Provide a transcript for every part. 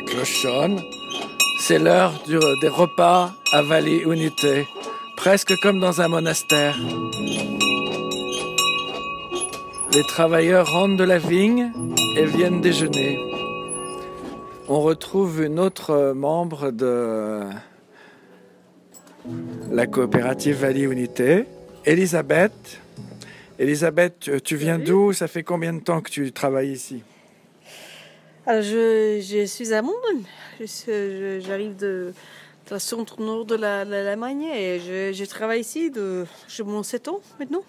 la clochonne. C'est l'heure des repas à Vallée Unité, presque comme dans un monastère. Les travailleurs rentrent de la vigne et viennent déjeuner. On retrouve une autre membre de la coopérative Vallée Unité, Elisabeth. Elisabeth, tu viens d'où? Ça fait combien de temps que tu travailles ici? Alors, je, suis à Monden. J'arrive de, la centre nord de l'Allemagne et je, travaille ici de je mon 7 ans maintenant.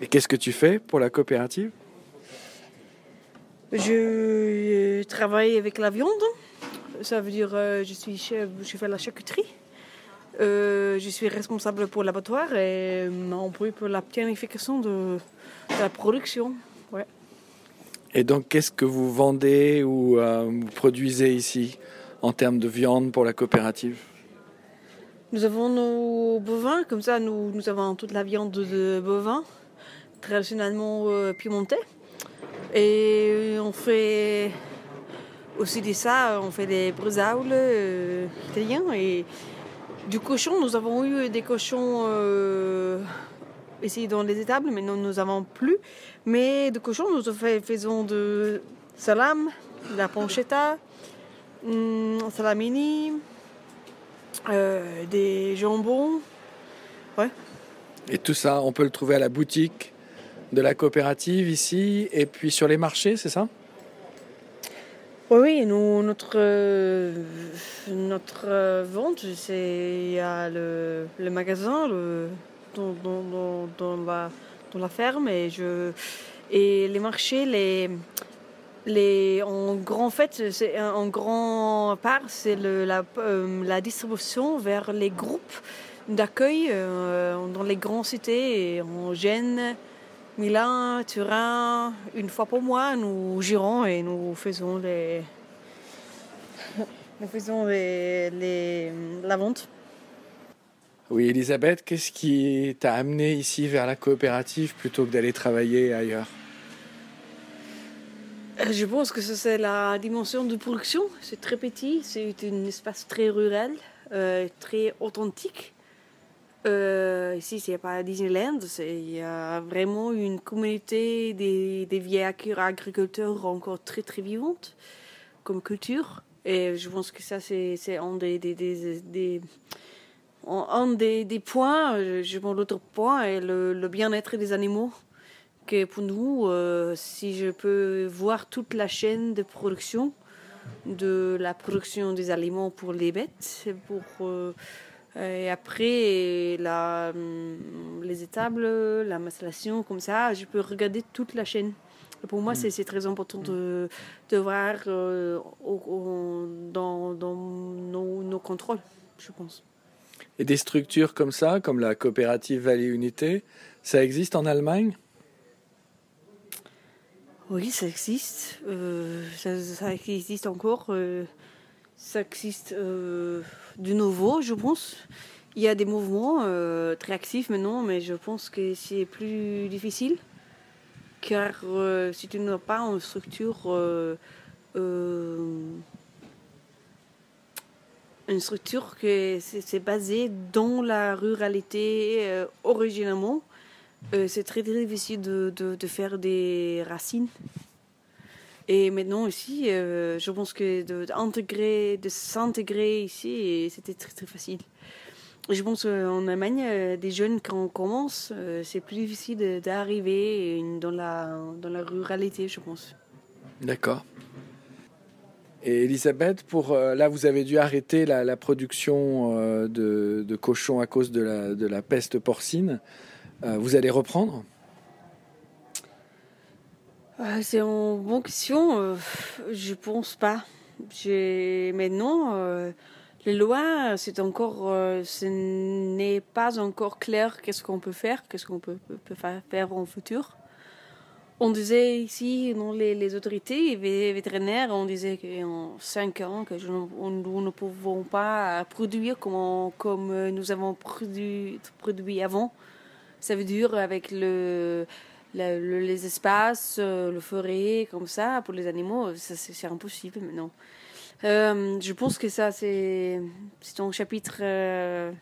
Et qu'est-ce que tu fais pour la coopérative? Je travaille avec la viande. Ça veut dire euh, je suis chef, je fais la charcuterie. Euh, je suis responsable pour l'abattoir et en plus pour la planification de, la production. Ouais. Et donc, qu'est-ce que vous vendez ou euh, vous produisez ici en termes de viande pour la coopérative? Nous avons nos bovins, comme ça, nous, avons toute la viande de bovins, traditionnellement euh, piémontais. Et on fait aussi de ça, on fait des brezaules italiens et du cochon, nous avons eu des cochons euh, ici dans les étables, mais nous nous avons plus. Mais de cochons, nous faisons de salam, de la pancetta, hum, salamini, euh, des jambons. Ouais. Et tout ça, on peut le trouver à la boutique de la coopérative ici et puis sur les marchés, c'est ça? Oui, nous, notre, euh, notre euh, vente, c'est à le, le magasin le, dans, la, dans la ferme et, je, et les marchés, les, les, en grand en grand part, c'est la, euh, la distribution vers les groupes d'accueil dans les grandes cités, en Gênes, Milan, Turin, une fois pour mois, nous gérons et nous faisons les, nous faisons les, la vente. Oui, Elisabeth, qu'est-ce qui t'a amené ici vers la coopérative plutôt que d'aller travailler ailleurs? Euh, Je pense que c'est la dimension de production. C'est très petit, c'est un espace très rural, euh, très authentique. Euh, ici, c'est pas Disneyland, il y a vraiment une communauté des, des vieux agriculteurs encore très très vivante comme culture. Et je pense que ça, c'est un des un des, points, je pense l'autre point est le, bien-être des animaux. Que pour nous, euh, si je peux voir toute la chaîne de production, de la production des aliments pour les bêtes, pour euh, et après, hum, les étables, la maceration, comme ça, je peux regarder toute la chaîne. pour moi, c'est très important de, voir euh, dans, nos, contrôles, je pense. Et des structures comme ça, comme la coopérative Vallée Unité, ça existe en Allemagne? Oui, ça existe. Euh, ça, existe encore. Euh, ça existe euh, de nouveau, je pense. Il y a des mouvements très actifs maintenant, mais je pense que c'est plus difficile. Car si tu n'as pas une structure, une structure que c'est basé dans la ruralité originalement, c'est très difficile de, de, de faire des racines. Et maintenant aussi, euh, je pense que d'intégrer, de, s'intégrer ici, c'était très très facile. Je pense qu'en Allemagne, euh, des jeunes, quand on commence, euh, c'est plus difficile d'arriver dans la, dans la ruralité, je pense. D'accord. Et Elisabeth, pour, là, vous avez dû arrêter la, production de, de, cochons à cause de la, peste porcine. vous allez reprendre? Euh, c'est une bonne question. Euh, je pense pas. Maintenant, euh, les lois, c'est encore, ce n'est pas encore clair qu'est-ce qu'on peut faire, qu'est-ce qu'on peut, faire en futur. On disait ici, non, les, les autorités vétérinaires, on disait qu'en cinq ans, que nous ne pouvons pas produire comme, comme nous avons produit, produit avant. Ça veut dire avec le, les espaces, euh, le forêt, comme ça, pour les animaux, c'est impossible maintenant. Euh, je pense que ça, c'est c'est un chapitre. euh,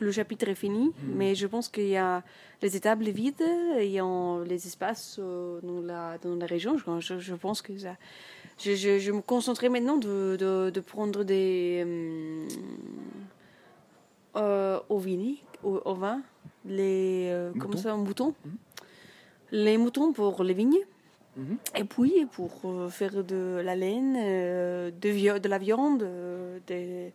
le chapitre est fini, mais je pense qu'il y a les étables vides, il y a les espaces euh, dans, la, dans la région. Je, pense que ça. Je, je, je me concentrais maintenant de, de, de prendre des. hum, euh, au vini, au, au vin, les. euh, Moutons. ça, moutons Les moutons pour les vignes. Mhm. Et puis, pour euh, faire de la laine, euh, de, de la viande, euh, des-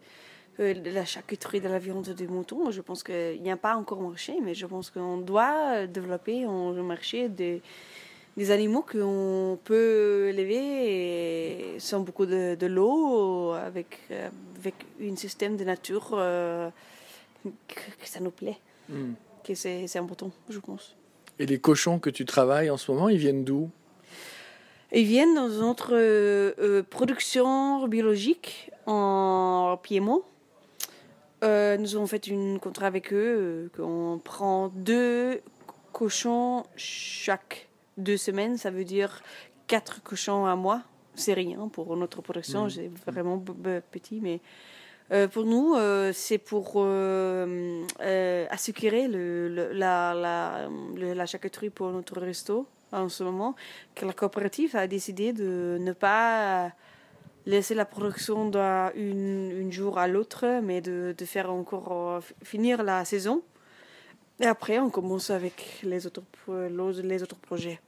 euh, de la charcuterie de la viande des moutons, je pense qu'il n'y a pas encore marché, mais je pense qu'on doit développer un marché des, des animaux qu'on peut élever sans beaucoup de, de l'eau, avec, euh, avec un système de nature euh, que, que ça nous plaît, Hmm. que c'est c'est important, je pense. Et les cochons que tu travailles en ce moment, ils viennent d'où? Ils viennent dans notre euh, euh, production biologique en Piémont. Euh, nous avons fait un contrat avec eux, euh, qu'on prend deux cochons chaque deux semaines, ça veut dire quatre cochons à mois. C'est rien pour notre production, Mhm. c'est vraiment petit, mais euh, pour nous, euh, c'est pour assurer le, le- la, la, le- la charcuterie pour notre resto en ce moment, que la coopérative a décidé de ne pas laisser la production d'un une, jour à l'autre, mais de, de faire encore euh, finir la saison. Et après, on commence avec les autres, les autres projets.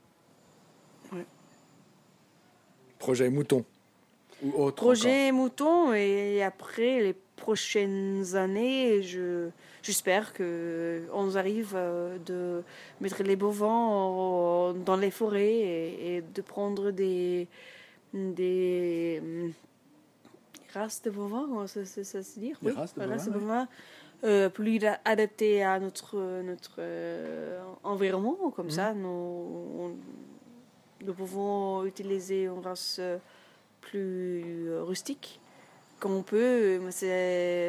Projet mouton ou autre Projet mouton, et après, les prochaines années, je, j'espère qu'on arrive euh, de mettre les bovins en- dans les forêts et, et de prendre des, des hum, races de bovins, ça, ça- ça se dit Des races de bovins, oui. bovins, euh, plus da- adaptées à notre, notre euh, environnement. Comme Mhm. ça, nous, on- nous pouvons utiliser une race euh, plus rustique. Comme on peut,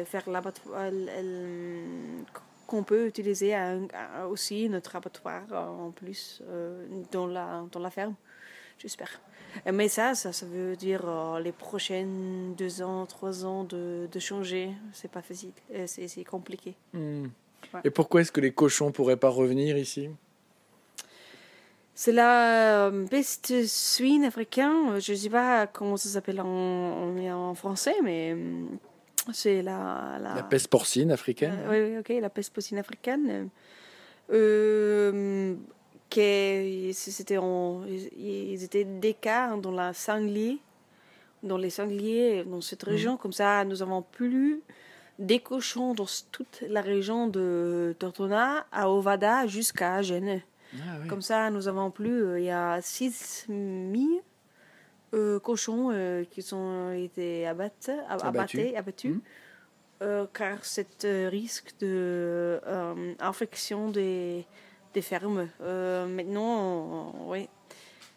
faire l'abattoir, elle- qu'on peut utiliser aussi notre abattoir en plus dans, la, dans la ferme, j'espère. Euh, Mais ça, ça, ça veut dire euh, les prochaines deux ans, trois ans de, de changer. C'est pas facile, Euh, c'est compliqué. Hmm. Ouais. Et pourquoi est-ce que les cochons pourraient pas revenir ici? C'est la peste suine africaine. Je ne sais pas comment ça s'appelle en, en, en français, mais euh, c'est la, la, La peste porcine africaine? Oui, oui, ok, la peste porcine africaine. Euh, que c'était en- ils étaient cas dans la sanglier, dans les sangliers, dans cette région. Comme ça, nous avons plus des cochons dans toute la région de Tortona à Ovada jusqu'à Gênes. Ah oui. Comme ça, nous avons plus, euh, il y a 6 000 euh, cochons euh, qui ont été abattus, ab- Abattus. abattés, abattus, Mhm. euh, car c'est euh, risque de euh, infection des, des fermes. Euh, maintenant, on- oui.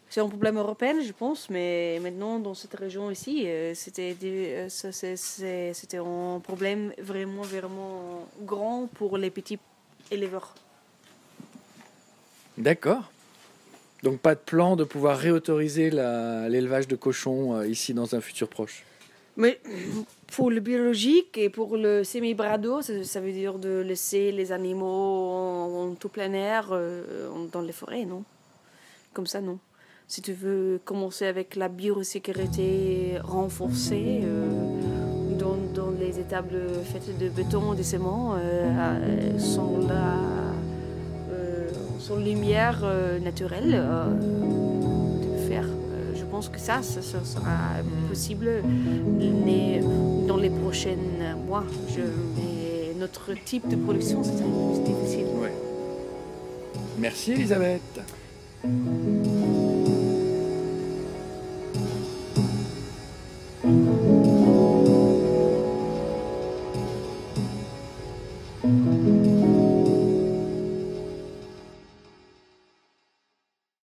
C'est un problème européen, je pense, mais maintenant, dans cette région ici, euh, c'était euh, un problème vraiment, vraiment grand pour les petits éleveurs. D'accord. Donc pas de plan de pouvoir réautoriser l'élevage de cochons euh, ici dans un futur proche. Mais pour le biologique et pour le semi-brado, ça, veut dire de laisser les animaux en, tout plein air euh, dans les forêts, non? Comme ça, non? Si tu veux commencer avec la biosécurité renforcée euh, dans, dans les étables faites de béton, des ciments, euh, sans, la, sans lumière naturelle, pense que ça, ça, ça sera possible mais dans les prochains mois. Je, mais notre type de production, c'est difficile. Ouais. Merci Elisabeth.